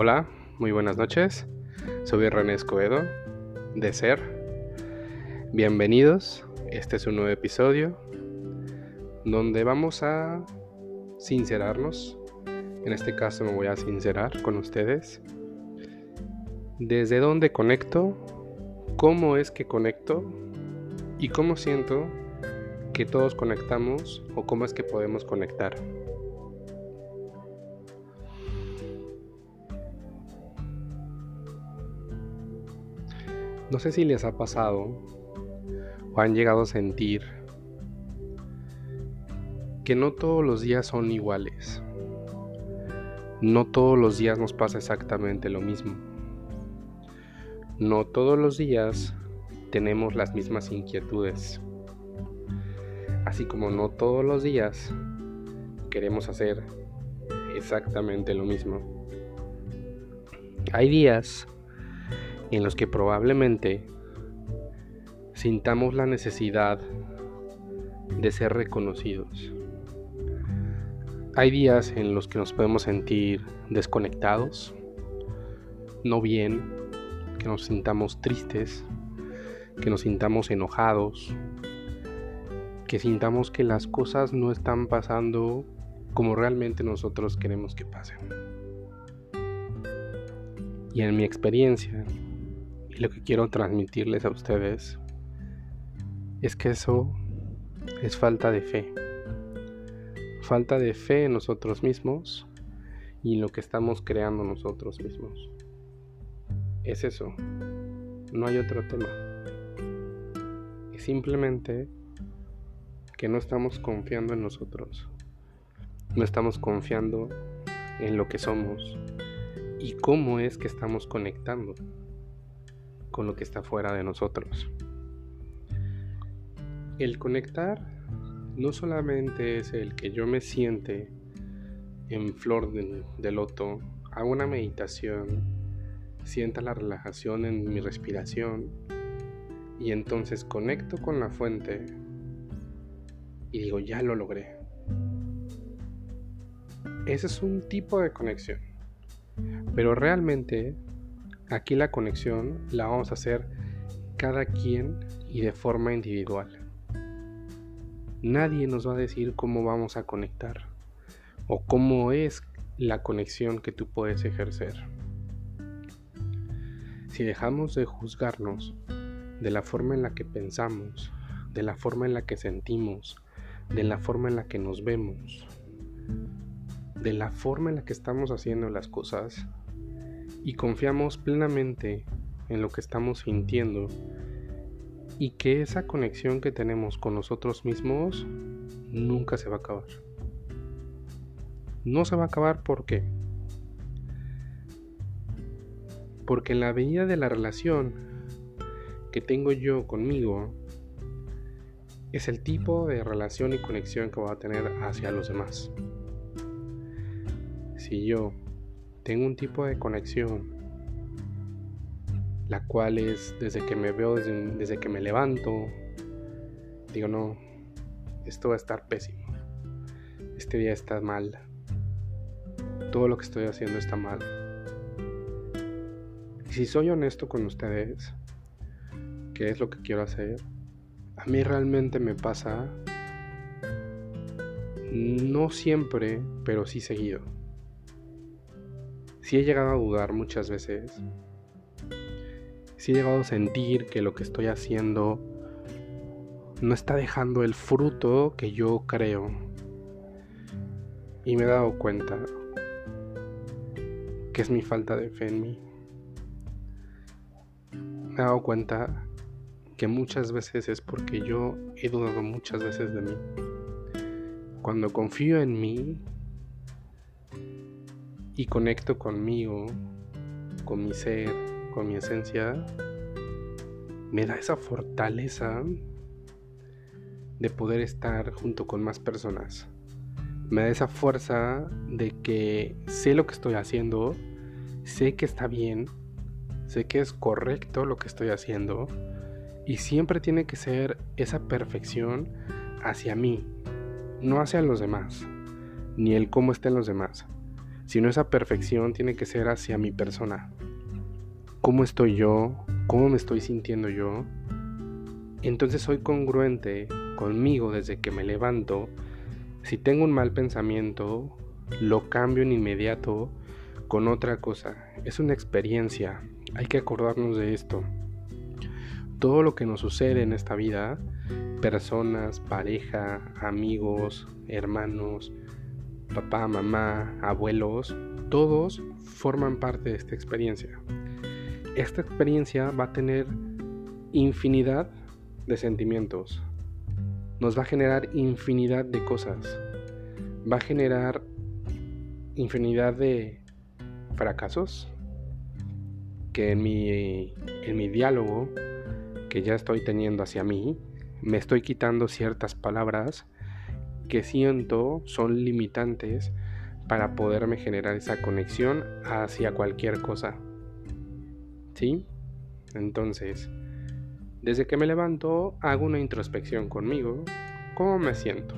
Hola, muy buenas noches. Soy René Escobedo de Ser. Bienvenidos. Este es un nuevo episodio donde vamos a sincerarnos. En este caso me voy a sincerar con ustedes. ¿Desde dónde conecto? ¿Cómo es que conecto? ¿Y cómo siento que todos conectamos o cómo es que podemos conectar? No sé si les ha pasado o han llegado a sentir que no todos los días son iguales. No todos los días nos pasa exactamente lo mismo. No todos los días tenemos las mismas inquietudes. Así como no todos los días queremos hacer exactamente lo mismo. Hay días en los que probablemente sintamos la necesidad de ser reconocidos. Hay días en los que nos podemos sentir desconectados, no bien, que nos sintamos tristes, que nos sintamos enojados, que sintamos que las cosas no están pasando como realmente nosotros queremos que pasen. Y en mi experiencia, y lo que quiero transmitirles a ustedes es que eso es falta de fe. Falta de fe en nosotros mismos y en lo que estamos creando nosotros mismos. Es eso. No hay otro tema. Es simplemente que no estamos confiando en nosotros. No estamos confiando en lo que somos y cómo es que estamos conectando con lo que está fuera de nosotros. El conectar no solamente es el que yo me siente en flor de, loto, hago una meditación, sienta la relajación en mi respiración y entonces conecto con la fuente y digo, ya lo logré. Ese es un tipo de conexión. Pero realmente Aquí la conexión la vamos a hacer cada quien y de forma individual. Nadie nos va a decir cómo vamos a conectar o cómo es la conexión que tú puedes ejercer. Si dejamos de juzgarnos de la forma en la que pensamos, de la forma en la que sentimos, de la forma en la que nos vemos, de la forma en la que estamos haciendo las cosas, y confiamos plenamente en lo que estamos sintiendo y que esa conexión que tenemos con nosotros mismos nunca se va a acabar. No se va a acabar ¿por qué? Porque en la medida de la relación que tengo yo conmigo es el tipo de relación y conexión que voy a tener hacia los demás. Si yo tengo un tipo de conexión, la cual es desde que me veo, desde, que me levanto, digo, no, esto va a estar pésimo, este día está mal, todo lo que estoy haciendo está mal. Y si soy honesto con ustedes, ¿qué es lo que quiero hacer? A mí realmente me pasa, no siempre, pero sí seguido si he llegado a dudar muchas veces. Si he llegado a sentir que lo que estoy haciendo no está dejando el fruto que yo creo. Y me he dado cuenta que es mi falta de fe en mí. Me he dado cuenta que muchas veces es porque yo he dudado muchas veces de mí. Cuando confío en mí, y conecto conmigo, con mi ser, con mi esencia, me da esa fortaleza de poder estar junto con más personas. Me da esa fuerza de que sé lo que estoy haciendo, sé que está bien, sé que es correcto lo que estoy haciendo y siempre tiene que ser esa perfección hacia mí, no hacia los demás, ni el cómo estén los demás, sino esa perfección tiene que ser hacia mi persona. ¿Cómo estoy yo? ¿Cómo me estoy sintiendo yo? Entonces soy congruente conmigo desde que me levanto. Si tengo un mal pensamiento, lo cambio en inmediato con otra cosa. Es una experiencia. Hay que acordarnos de esto. Todo lo que nos sucede en esta vida, personas, pareja, amigos, hermanos, papá, mamá, abuelos, todos forman parte de esta experiencia. Esta experiencia va a tener infinidad de sentimientos. Nos va a generar infinidad de cosas. Va a generar infinidad de fracasos que en mi, en mi diálogo que ya estoy teniendo hacia mí, me estoy quitando ciertas palabras que siento son limitantes para poderme generar esa conexión hacia cualquier cosa. ¿Sí? Entonces, desde que me levanto, hago una introspección conmigo. ¿Cómo me siento?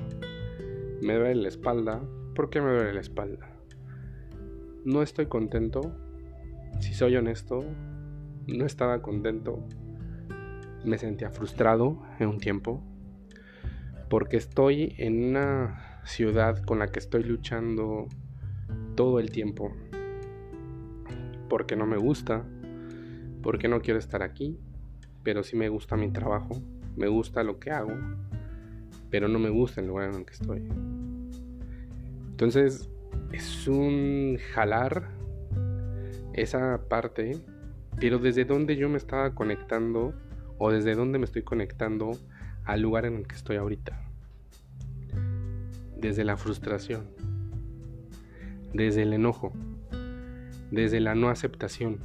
¿Me duele la espalda? ¿Por qué me duele la espalda? No estoy contento. Si soy honesto, no estaba contento. Me sentía frustrado en un tiempo. Porque estoy en una ciudad con la que estoy luchando todo el tiempo. Porque no me gusta. Porque no quiero estar aquí pero sí me gusta mi trabajo, me gusta lo que hago, pero no me gusta el lugar en el que estoy. Entonces, es un jalar esa parte, pero desde donde yo me estaba conectando o desde donde me estoy conectando al lugar en el que estoy ahorita. Desde la frustración, desde el enojo, desde la no aceptación.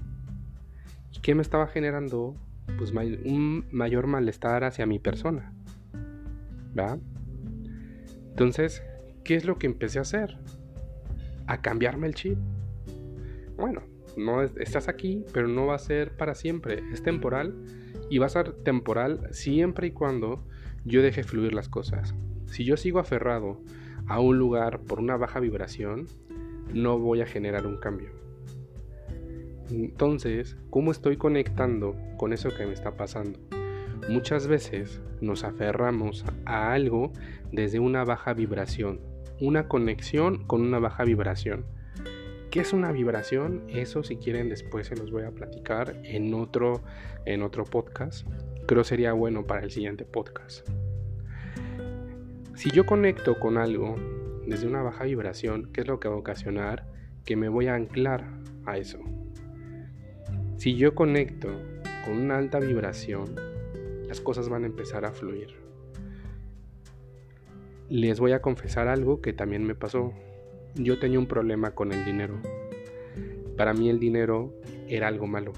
¿Y qué me estaba generando pues, un mayor malestar hacia mi persona. ¿Va? Entonces, ¿qué es lo que empecé a hacer? A cambiarme el chip. Bueno, no estás aquí, pero no va a ser para siempre. Es temporal y va a ser temporal siempre y cuando yo deje fluir las cosas. Si yo sigo aferrado a un lugar por una baja vibración, no voy a generar un cambio. Entonces, ¿cómo estoy conectando con eso que me está pasando? Muchas veces nos aferramos a algo desde una baja vibración, una conexión con una baja vibración. ¿Qué es una vibración? Eso si quieren después se los voy a platicar en otro, en otro podcast. Creo sería bueno para el siguiente podcast. Si yo conecto con algo desde una baja vibración, ¿qué es lo que va a ocasionar? Que me voy a anclar a eso. Si yo conecto con una alta vibración, las cosas van a empezar a fluir. Les voy a confesar algo que también me pasó. Yo tenía un problema con el dinero. Para mí el dinero era algo malo.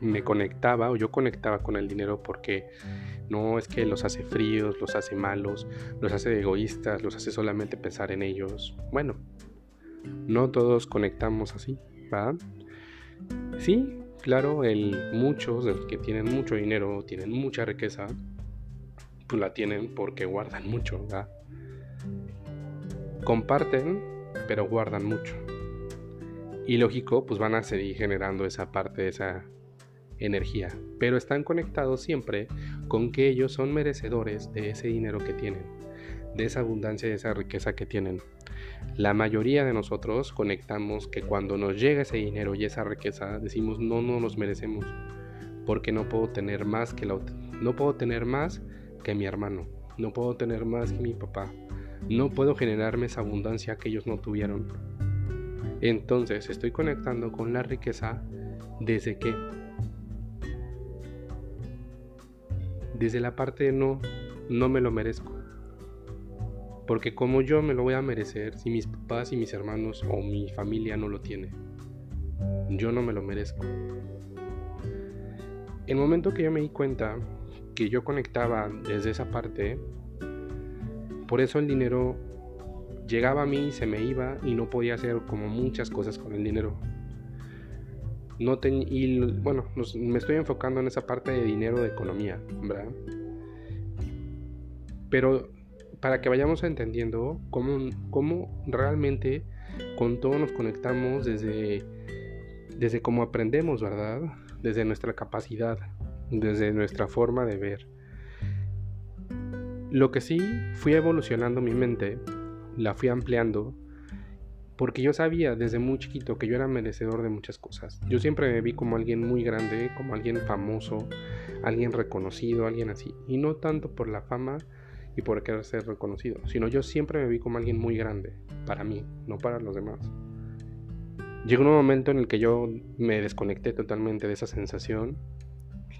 Me conectaba o yo conectaba con el dinero porque no es que los hace fríos, los hace malos, los hace egoístas, los hace solamente pensar en ellos. Bueno, no todos conectamos así, ¿va? Sí, claro, el, muchos de los que tienen mucho dinero, tienen mucha riqueza, pues la tienen porque guardan mucho, ¿verdad? Comparten, pero guardan mucho. Y lógico, pues van a seguir generando esa parte, esa energía. Pero están conectados siempre con que ellos son merecedores de ese dinero que tienen, de esa abundancia, de esa riqueza que tienen. La mayoría de nosotros conectamos que cuando nos llega ese dinero y esa riqueza, decimos no, no nos merecemos, porque no puedo tener más que la no puedo tener más que mi hermano, no puedo tener más que mi papá, no puedo generarme esa abundancia que ellos no tuvieron. Entonces estoy conectando con la riqueza desde que desde la parte no, no me lo merezco. Porque como yo me lo voy a merecer si mis papás y mis hermanos o mi familia no lo tienen. Yo no me lo merezco. El momento que yo me di cuenta que yo conectaba desde esa parte, por eso el dinero llegaba a mí, se me iba y no podía hacer como muchas cosas con el dinero. No y bueno, me estoy enfocando en esa parte de dinero de economía, ¿verdad? Pero para que vayamos entendiendo cómo, cómo realmente con todo nos conectamos desde, desde cómo aprendemos, ¿verdad? Desde nuestra capacidad, desde nuestra forma de ver. Lo que sí fui evolucionando mi mente, la fui ampliando, porque yo sabía desde muy chiquito que yo era merecedor de muchas cosas. Yo siempre me vi como alguien muy grande, como alguien famoso, alguien reconocido, alguien así. Y no tanto por la fama y por querer ser reconocido, sino yo siempre me vi como alguien muy grande, para mí, no para los demás. Llegó un momento en el que yo me desconecté totalmente de esa sensación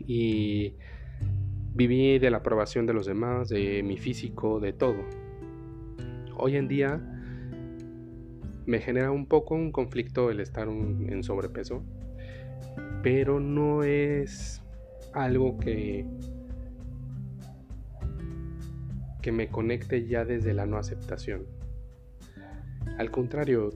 y viví de la aprobación de los demás, de mi físico, de todo. Hoy en día me genera un poco un conflicto el estar en sobrepeso, pero no es algo que que me conecte ya desde la no aceptación. Al contrario,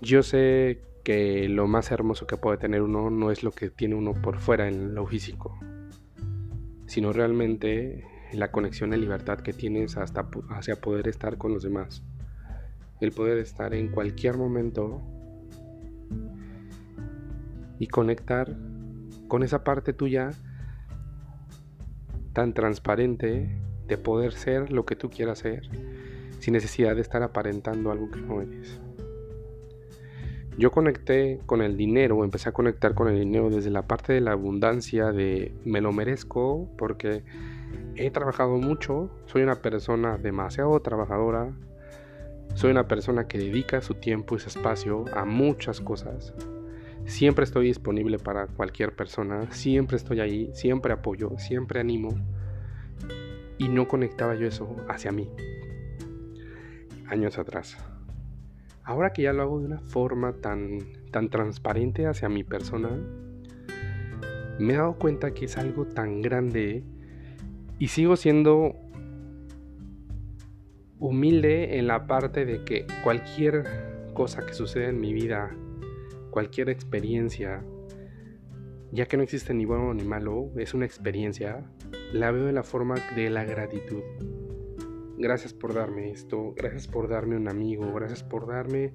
yo sé que lo más hermoso que puede tener uno no es lo que tiene uno por fuera en lo físico, sino realmente la conexión de libertad que tienes hasta hacia poder estar con los demás el poder estar en cualquier momento y conectar con esa parte tuya tan transparente de poder ser lo que tú quieras ser sin necesidad de estar aparentando algo que no eres. Yo conecté con el dinero, empecé a conectar con el dinero desde la parte de la abundancia, de me lo merezco porque he trabajado mucho, soy una persona demasiado trabajadora, soy una persona que dedica su tiempo y su espacio a muchas cosas. Siempre estoy disponible para cualquier persona, siempre estoy ahí, siempre apoyo, siempre animo. Y no conectaba yo eso hacia mí. Años atrás. Ahora que ya lo hago de una forma tan, tan transparente hacia mi persona, me he dado cuenta que es algo tan grande y sigo siendo humilde en la parte de que cualquier cosa que suceda en mi vida, cualquier experiencia, ya que no existe ni bueno ni malo, es una experiencia, la veo de la forma de la gratitud. Gracias por darme esto, gracias por darme un amigo, gracias por darme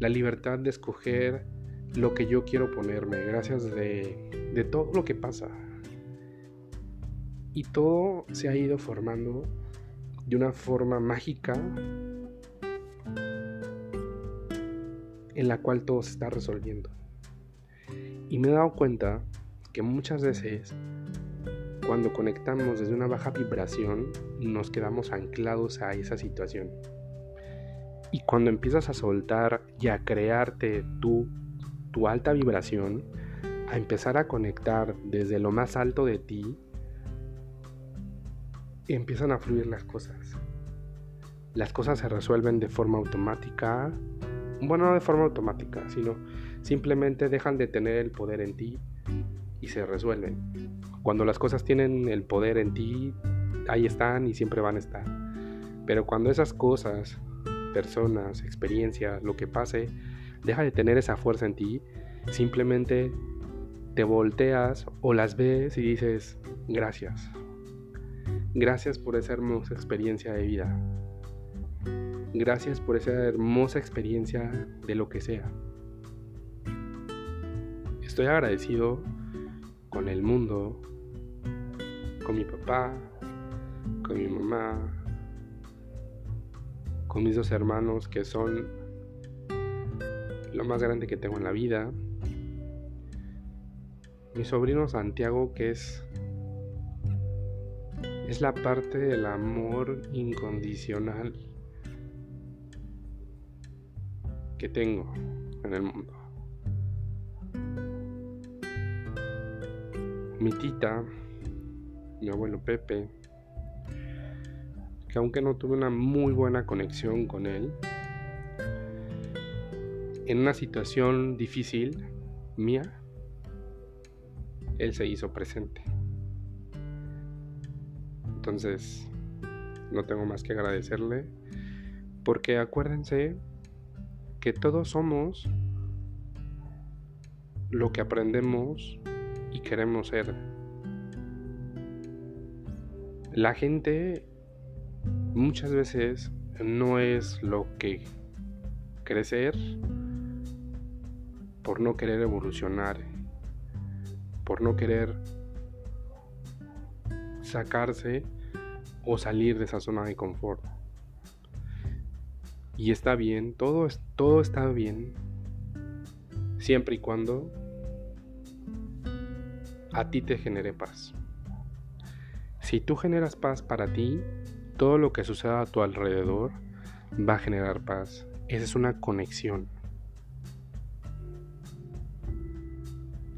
la libertad de escoger lo que yo quiero ponerme, gracias de, de todo lo que pasa. Y todo se ha ido formando de una forma mágica en la cual todo se está resolviendo. Y me he dado cuenta que muchas veces cuando conectamos desde una baja vibración nos quedamos anclados a esa situación. Y cuando empiezas a soltar y a crearte tu, tu alta vibración, a empezar a conectar desde lo más alto de ti, empiezan a fluir las cosas. Las cosas se resuelven de forma automática. Bueno, no de forma automática, sino simplemente dejan de tener el poder en ti y se resuelven. Cuando las cosas tienen el poder en ti, ahí están y siempre van a estar. Pero cuando esas cosas, personas, experiencias, lo que pase, deja de tener esa fuerza en ti, simplemente te volteas o las ves y dices gracias, Gracias por esa hermosa experiencia de vida. Gracias por esa hermosa experiencia de lo que sea. Estoy agradecido con el mundo, con mi papá, con mi mamá, con mis dos hermanos que son lo más grande que tengo en la vida. Mi sobrino Santiago que es es la parte del amor incondicional que tengo en el mundo. Mi tita, mi abuelo Pepe, que aunque no tuve una muy buena conexión con él, en una situación difícil mía, él se hizo presente. Entonces, no tengo más que agradecerle. Porque acuérdense que todos somos lo que aprendemos y queremos ser. La gente muchas veces no es lo que crecer por no querer evolucionar, por no querer sacarse o salir de esa zona de confort. Y está bien, todo, todo está bien, siempre y cuando a ti te genere paz. Si tú generas paz para ti, todo lo que suceda a tu alrededor va a generar paz. Esa es una conexión.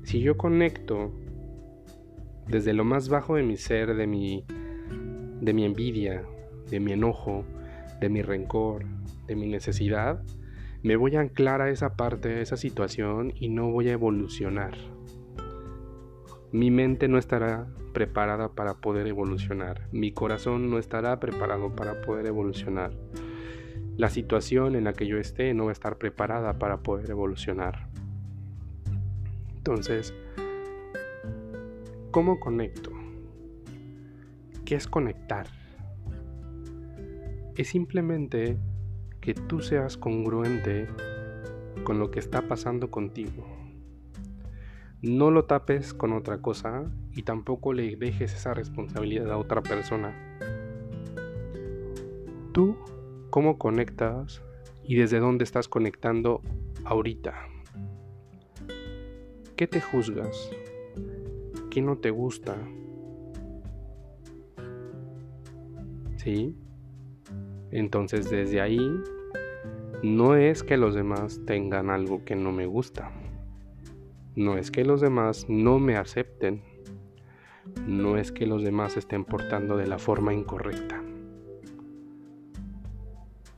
Si yo conecto desde lo más bajo de mi ser, de mi, de mi envidia, de mi enojo, de mi rencor, de mi necesidad, me voy a anclar a esa parte, a esa situación y no voy a evolucionar. Mi mente no estará preparada para poder evolucionar. Mi corazón no estará preparado para poder evolucionar. La situación en la que yo esté no va a estar preparada para poder evolucionar. Entonces, ¿cómo conecto? ¿Qué es conectar? Es simplemente que tú seas congruente con lo que está pasando contigo. No lo tapes con otra cosa y tampoco le dejes esa responsabilidad a otra persona. Tú, ¿cómo conectas y desde dónde estás conectando ahorita? ¿Qué te juzgas? ¿Qué no te gusta? ¿Sí? Entonces desde ahí no es que los demás tengan algo que no me gusta. No es que los demás no me acepten. No es que los demás estén portando de la forma incorrecta.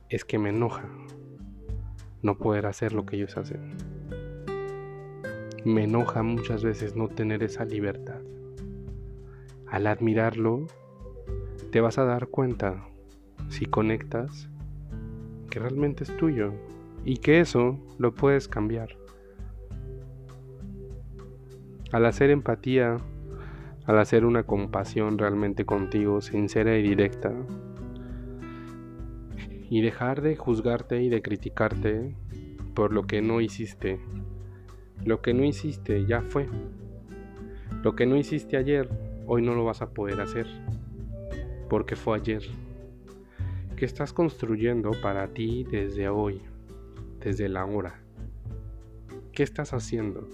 Es que me enoja no poder hacer lo que ellos hacen. Me enoja muchas veces no tener esa libertad. Al admirarlo, te vas a dar cuenta, si conectas, que realmente es tuyo y que eso lo puedes cambiar. Al hacer empatía, al hacer una compasión realmente contigo, sincera y directa, y dejar de juzgarte y de criticarte por lo que no hiciste. Lo que no hiciste ya fue. Lo que no hiciste ayer, hoy no lo vas a poder hacer, porque fue ayer. ¿Qué estás construyendo para ti desde hoy, desde la hora? ¿Qué estás haciendo?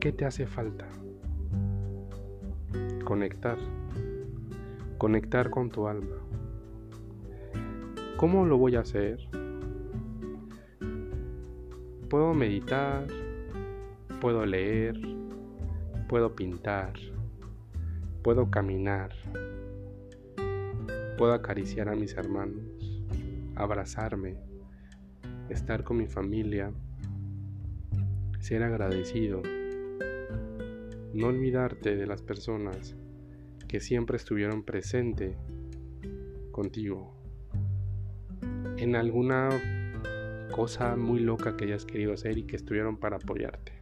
¿Qué te hace falta? Conectar. Conectar con tu alma. ¿Cómo lo voy a hacer? Puedo meditar, puedo leer, puedo pintar, puedo caminar, puedo acariciar a mis hermanos, abrazarme, estar con mi familia, ser agradecido, no olvidarte de las personas que siempre estuvieron presente contigo en alguna cosa muy loca que hayas querido hacer y que estuvieron para apoyarte.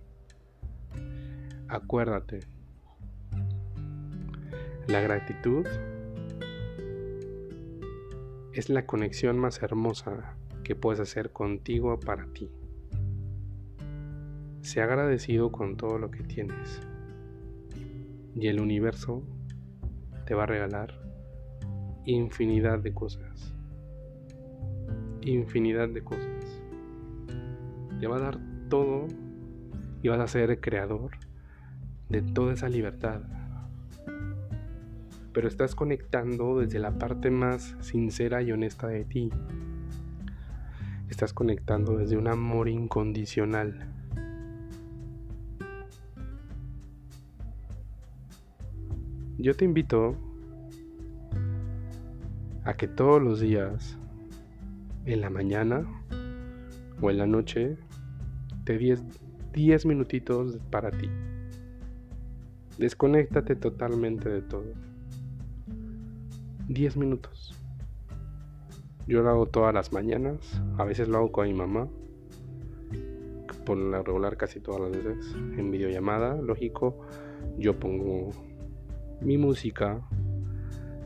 Acuérdate, la gratitud es la conexión más hermosa que puedes hacer contigo para ti. Sé agradecido con todo lo que tienes y el universo te va a regalar infinidad de cosas. Infinidad de cosas. Te va a dar todo y vas a ser el creador de toda esa libertad pero estás conectando desde la parte más sincera y honesta de ti. Estás conectando desde un amor incondicional. Yo te invito a que todos los días, en la mañana o en la noche, te des 10 minutitos para ti. Desconéctate totalmente de todo. 10 minutos. Yo lo hago todas las mañanas, a veces lo hago con mi mamá, por la regular casi todas las veces, en videollamada, lógico, yo pongo mi música,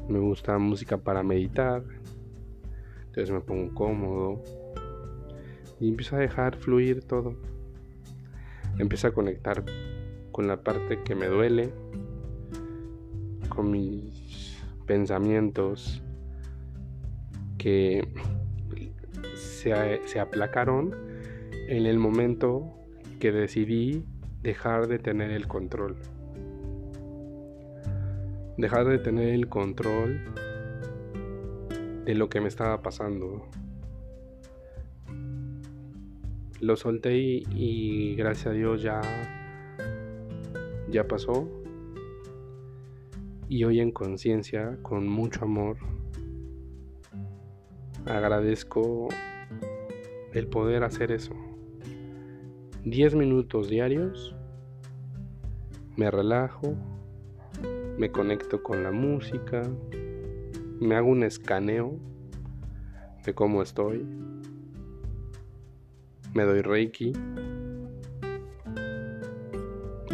me gusta música para meditar, entonces me pongo cómodo, Y empiezo a dejar fluir todo. Empiezo a conectar con la parte que me duele, con mis pensamientos que se, se aplacaron en el momento que decidí dejar de tener el control. Dejar de tener el control de lo que me estaba pasando. Lo solté y, gracias a Dios ya ya pasó. Y hoy en conciencia, con mucho amor, agradezco el poder hacer eso. 10 minutos diarios, me relajo, me conecto con la música, me hago un escaneo de cómo estoy, me doy reiki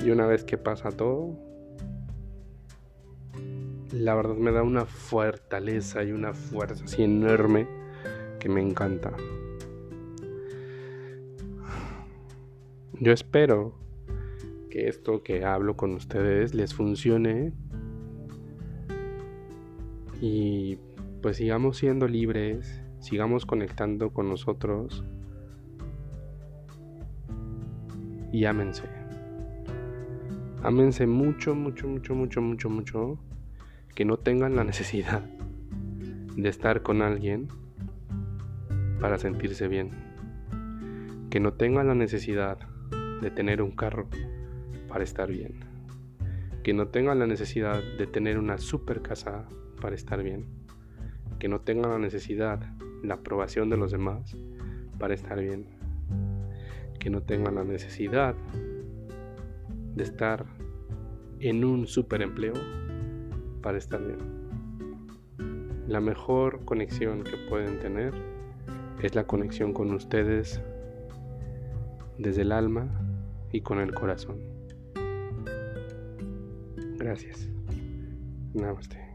y una vez que pasa todo, la verdad me da una fortaleza y una fuerza así enorme que me encanta. Yo espero que esto que hablo con ustedes les funcione y pues sigamos siendo libres, sigamos conectando con nosotros y ámense. Ámense mucho, mucho, mucho, mucho, mucho, mucho. Que no tengan la necesidad de estar con alguien para sentirse bien. Que no tengan la necesidad de tener un carro para estar bien. Que no tengan la necesidad de tener una super casa para estar bien. Que no tengan la necesidad, la aprobación de los demás para estar bien. Que no tengan la necesidad de estar en un super empleo para estar bien. La mejor conexión que pueden tener es la conexión con ustedes desde el alma y con el corazón. Gracias. Namaste.